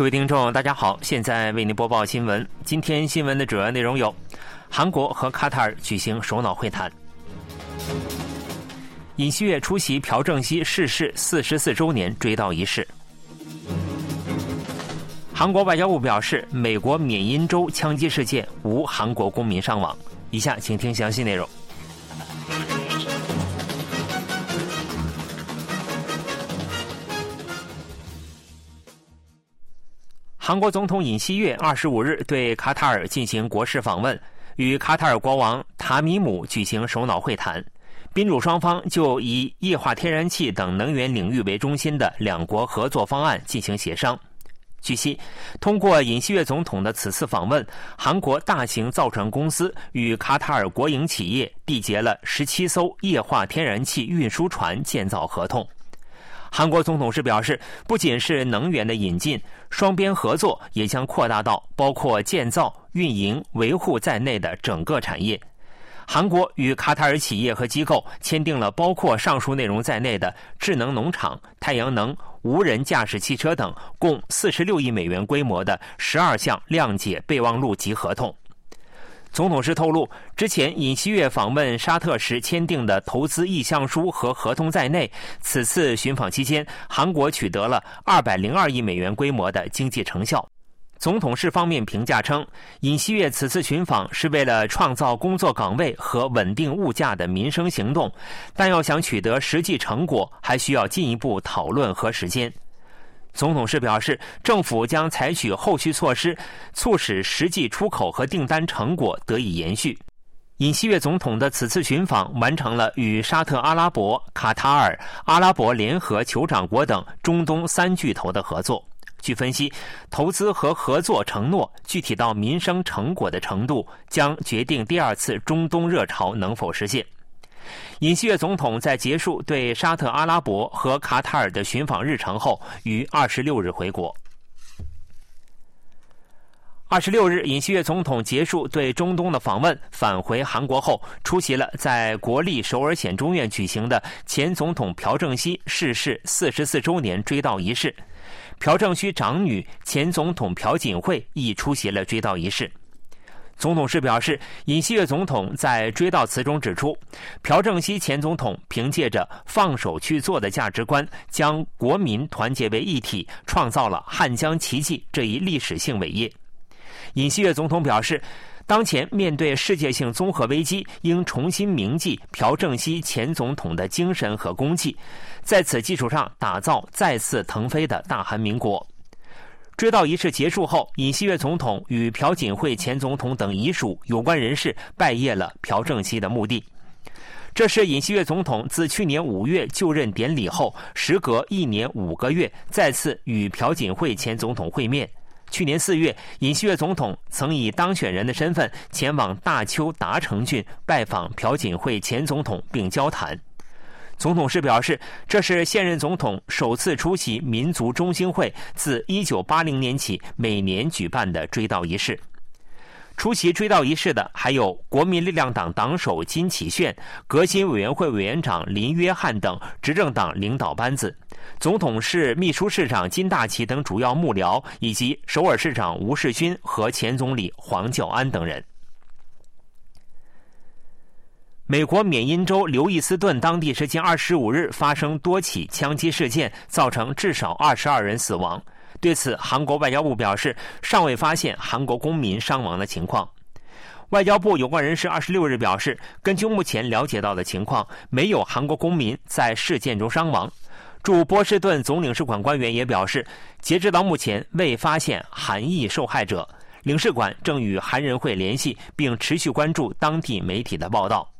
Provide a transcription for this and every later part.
各位听众，大家好，现在为您播报新闻。今天新闻的主要内容有：韩国和卡塔尔举行首脑会谈；尹锡悦出席朴正熙逝世四十四周年追悼仪式；韩国外交部表示，美国缅因州枪击事件无韩国公民伤亡。以下请听详细内容。韩国总统尹锡悦二十五日对卡塔尔进行国事访问，与卡塔尔国王塔米姆举行首脑会谈。宾主双方就以液化天然气等能源领域为中心的两国合作方案进行协商。据悉，通过尹锡悦总统的此次访问，韩国大型造船公司与卡塔尔国营企业缔结了十七艘液化天然气运输船建造合同。韩国总统是表示，不仅是能源的引进，双边合作也将扩大到包括建造、运营、维护在内的整个产业。韩国与卡塔尔企业和机构签订了包括上述内容在内的智能农场、太阳能、无人驾驶汽车等共四十六亿美元规模的十二项谅解备忘录及合同。总统是透露，之前尹锡悦访问沙特时签订的投资意向书和合同在内，此次寻访期间，韩国取得了二百零二亿美元规模的经济成效。总统室方面评价称，尹锡悦此次寻访是为了创造工作岗位和稳定物价的民生行动，但要想取得实际成果，还需要进一步讨论和时间。总统是表示，政府将采取后续措施，促使实际出口和订单成果得以延续。尹锡悦总统的此次寻访完成了与沙特阿拉伯、卡塔尔、阿拉伯联合酋长国等中东三巨头的合作。据分析，投资和合作承诺具体到民生成果的程度，将决定第二次中东热潮能否实现。尹锡悦总统在结束对沙特阿拉伯和卡塔尔的寻访日程后，于二十六日回国。二十六日，尹锡悦总统结束对中东的访问，返回韩国后，出席了在国立首尔显中院举行的前总统朴正熙逝世四十四周年追悼仪式。朴正熙长女前总统朴槿惠亦出席了追悼仪式。总统室表示，尹锡悦总统在追悼词中指出，朴正熙前总统凭借着放手去做的价值观，将国民团结为一体，创造了汉江奇迹这一历史性伟业。尹锡悦总统表示，当前面对世界性综合危机，应重新铭记朴正熙前总统的精神和功绩，在此基础上打造再次腾飞的大韩民国。追悼仪式结束后，尹锡悦总统与朴槿惠前总统等遗属有关人士拜谒了朴正熙的墓地。这是尹锡悦总统自去年五月就任典礼后，时隔一年五个月再次与朴槿惠前总统会面。去年四月，尹锡悦总统曾以当选人的身份前往大邱达成郡拜访朴槿惠前总统并交谈。总统室表示，这是现任总统首次出席民族中兴会自1980年起每年举办的追悼仪式。出席追悼仪式的还有国民力量党党首金启炫、革新委员会委员长林约翰等执政党领导班子，总统室秘书市长金大奇等主要幕僚，以及首尔市长吴世勋和前总理黄教安等人。美国缅因州刘易斯顿当地时间二十五日发生多起枪击事件，造成至少二十二人死亡。对此，韩国外交部表示，尚未发现韩国公民伤亡的情况。外交部有关人士二十六日表示，根据目前了解到的情况，没有韩国公民在事件中伤亡。驻波士顿总领事馆官员也表示，截止到目前未发现韩裔受害者。领事馆正与韩人会联系，并持续关注当地媒体的报道。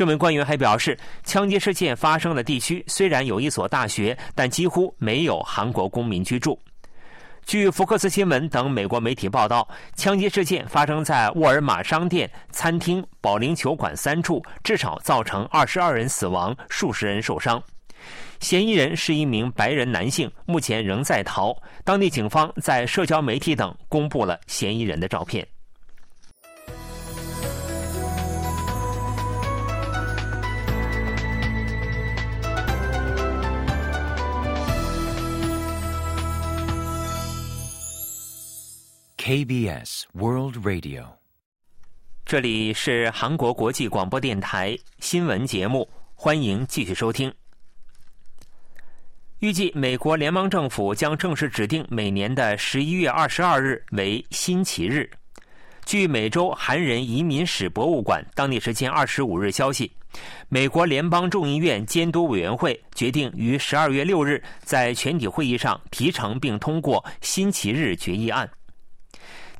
这名官员还表示，枪击事件发生的地区虽然有一所大学，但几乎没有韩国公民居住。据福克斯新闻等美国媒体报道，枪击事件发生在沃尔玛商店、餐厅、保龄球馆三处，至少造成二十二人死亡，数十人受伤。嫌疑人是一名白人男性，目前仍在逃。当地警方在社交媒体等公布了嫌疑人的照片。KBS World Radio，这里是韩国国际广播电台新闻节目，欢迎继续收听。预计美国联邦政府将正式指定每年的十一月二十二日为新奇日。据美洲韩人移民史博物馆当地时间二十五日消息。美国联邦众议院监督委员会决定于十二月六日在全体会议上提成并通过新奇日决议案。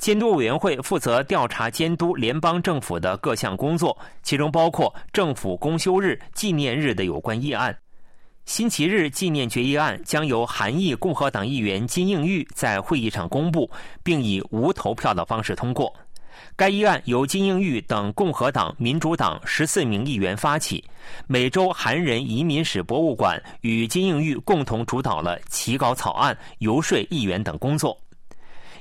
监督委员会负责调查监督联邦政府的各项工作，其中包括政府公休日、纪念日的有关议案。星期日纪念决议案将由韩裔共和党议员金应玉在会议上公布，并以无投票的方式通过。该议案由金英玉等共和党、民主党十四名议员发起，美洲韩人移民史博物馆与金英玉共同主导了起稿草案、游说议员等工作。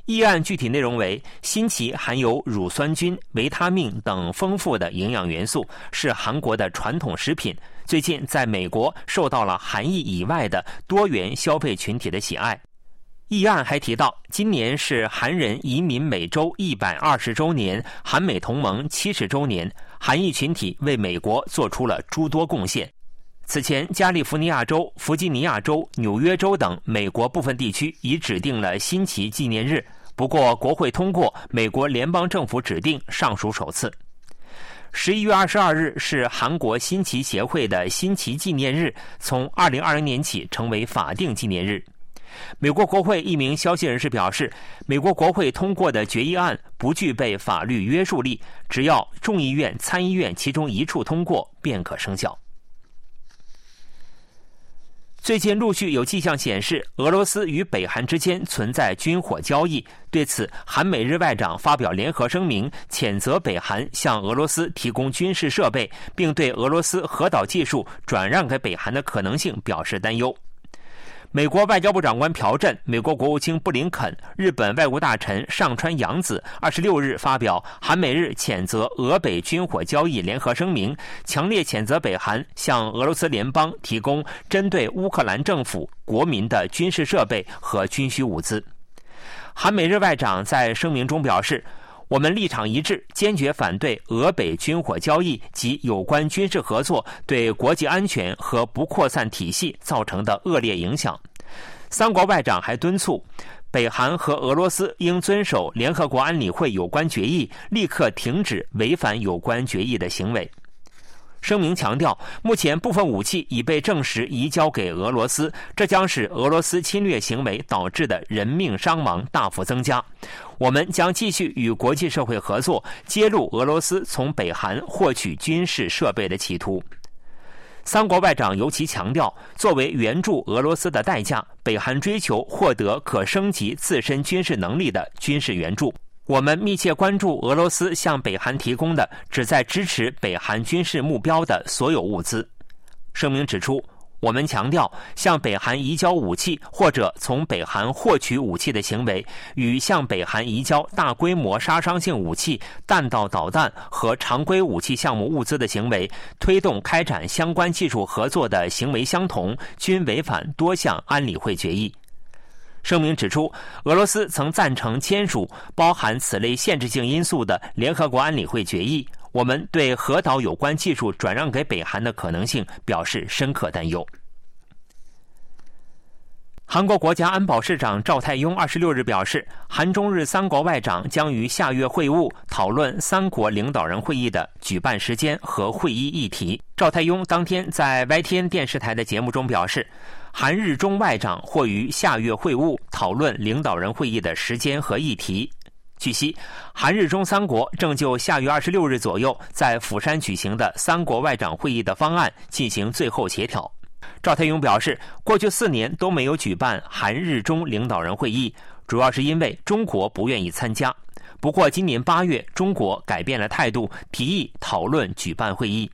议案具体内容为：新奇含有乳酸菌、维他命等丰富的营养元素，是韩国的传统食品。最近在美国受到了韩裔以外的多元消费群体的喜爱。议案还提到，今年是韩人移民美洲一百二十周年，韩美同盟七十周年，韩裔群体为美国做出了诸多贡献。此前，加利福尼亚州、弗吉尼亚州、纽约州等美国部分地区已指定了新奇纪念日，不过国会通过，美国联邦政府指定尚属首次。十一月二十二日是韩国新奇协会的新奇纪念日，从二零二零年起成为法定纪念日。美国国会一名消息人士表示，美国国会通过的决议案不具备法律约束力，只要众议院、参议院其中一处通过便可生效。最近陆续有迹象显示，俄罗斯与北韩之间存在军火交易。对此，韩美日外长发表联合声明，谴责北韩向俄罗斯提供军事设备，并对俄罗斯核导技术转让给北韩的可能性表示担忧。美国外交部长官朴振、美国国务卿布林肯、日本外务大臣上川洋子二十六日发表韩美日谴责俄北军火交易联合声明，强烈谴责北韩向俄罗斯联邦提供针对乌克兰政府国民的军事设备和军需物资。韩美日外长在声明中表示。我们立场一致，坚决反对俄北军火交易及有关军事合作对国际安全和不扩散体系造成的恶劣影响。三国外长还敦促北韩和俄罗斯应遵守联合国安理会有关决议，立刻停止违反有关决议的行为。声明强调，目前部分武器已被证实移交给俄罗斯，这将使俄罗斯侵略行为导致的人命伤亡大幅增加。我们将继续与国际社会合作，揭露俄罗斯从北韩获取军事设备的企图。三国外长尤其强调，作为援助俄罗斯的代价，北韩追求获得可升级自身军事能力的军事援助。我们密切关注俄罗斯向北韩提供的旨在支持北韩军事目标的所有物资。声明指出，我们强调，向北韩移交武器或者从北韩获取武器的行为，与向北韩移交大规模杀伤性武器、弹道导弹和常规武器项目物资的行为，推动开展相关技术合作的行为相同，均违反多项安理会决议。声明指出，俄罗斯曾赞成签署包含此类限制性因素的联合国安理会决议。我们对核岛有关技术转让给北韩的可能性表示深刻担忧。韩国国家安保市长赵泰庸二十六日表示，韩中日三国外长将于下月会晤，讨论三国领导人会议的举办时间和会议议题。赵泰庸当天在 YTN 电视台的节目中表示。韩日中外长或于下月会晤，讨论领导人会议的时间和议题。据悉，韩日中三国正就下月二十六日左右在釜山举行的三国外长会议的方案进行最后协调。赵泰勇表示，过去四年都没有举办韩日中领导人会议，主要是因为中国不愿意参加。不过，今年八月，中国改变了态度，提议讨论举办会议。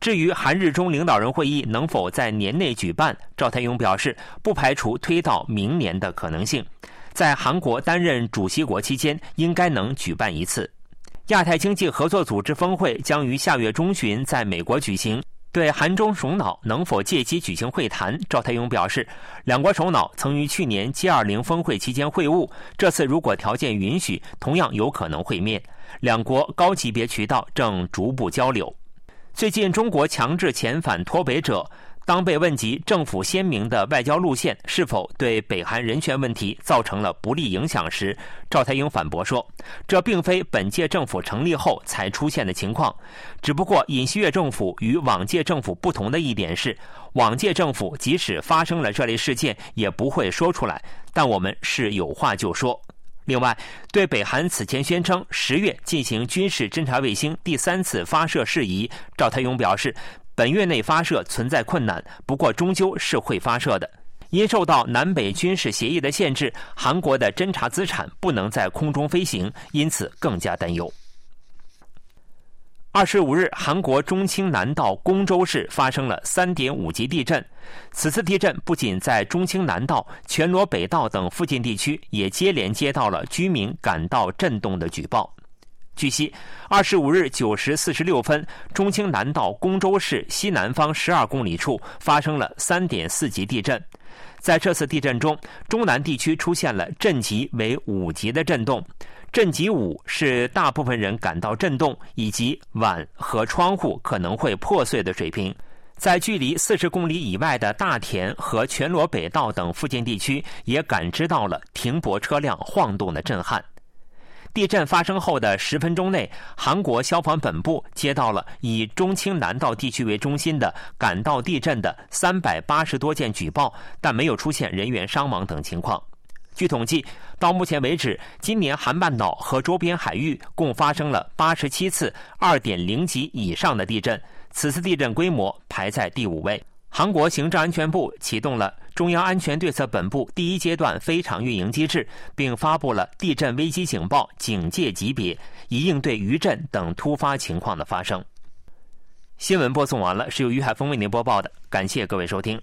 至于韩日中领导人会议能否在年内举办，赵泰勇表示不排除推到明年的可能性。在韩国担任主席国期间，应该能举办一次。亚太经济合作组织峰会将于下月中旬在美国举行。对韩中首脑能否借机举行会谈，赵太勇表示，两国首脑曾于去年 G20 峰会期间会晤，这次如果条件允许，同样有可能会面。两国高级别渠道正逐步交流。最近，中国强制遣返脱北者。当被问及政府鲜明的外交路线是否对北韩人权问题造成了不利影响时，赵太英反驳说：“这并非本届政府成立后才出现的情况，只不过尹锡悦政府与往届政府不同的一点是，往届政府即使发生了这类事件也不会说出来，但我们是有话就说。”另外，对北韩此前宣称十月进行军事侦察卫星第三次发射事宜，赵太勇表示。本月内发射存在困难，不过终究是会发射的。因受到南北军事协议的限制，韩国的侦察资产不能在空中飞行，因此更加担忧。二十五日，韩国中青南道公州市发生了三点五级地震。此次地震不仅在中青南道、全罗北道等附近地区，也接连接到了居民感到震动的举报。据悉，二十五日九时四十六分，中青南道公州市西南方十二公里处发生了三点四级地震。在这次地震中，中南地区出现了震级为五级的震动，震级五是大部分人感到震动以及碗和窗户可能会破碎的水平。在距离四十公里以外的大田和全罗北道等附近地区，也感知到了停泊车辆晃动的震撼。地震发生后的十分钟内，韩国消防本部接到了以中青南道地区为中心的感到地震的三百八十多件举报，但没有出现人员伤亡等情况。据统计，到目前为止，今年韩半岛和周边海域共发生了八十七次二点零级以上的地震，此次地震规模排在第五位。韩国行政安全部启动了中央安全对策本部第一阶段非常运营机制，并发布了地震危机警报警戒级别，以应对余震等突发情况的发生。新闻播送完了，是由于海峰为您播报的，感谢各位收听。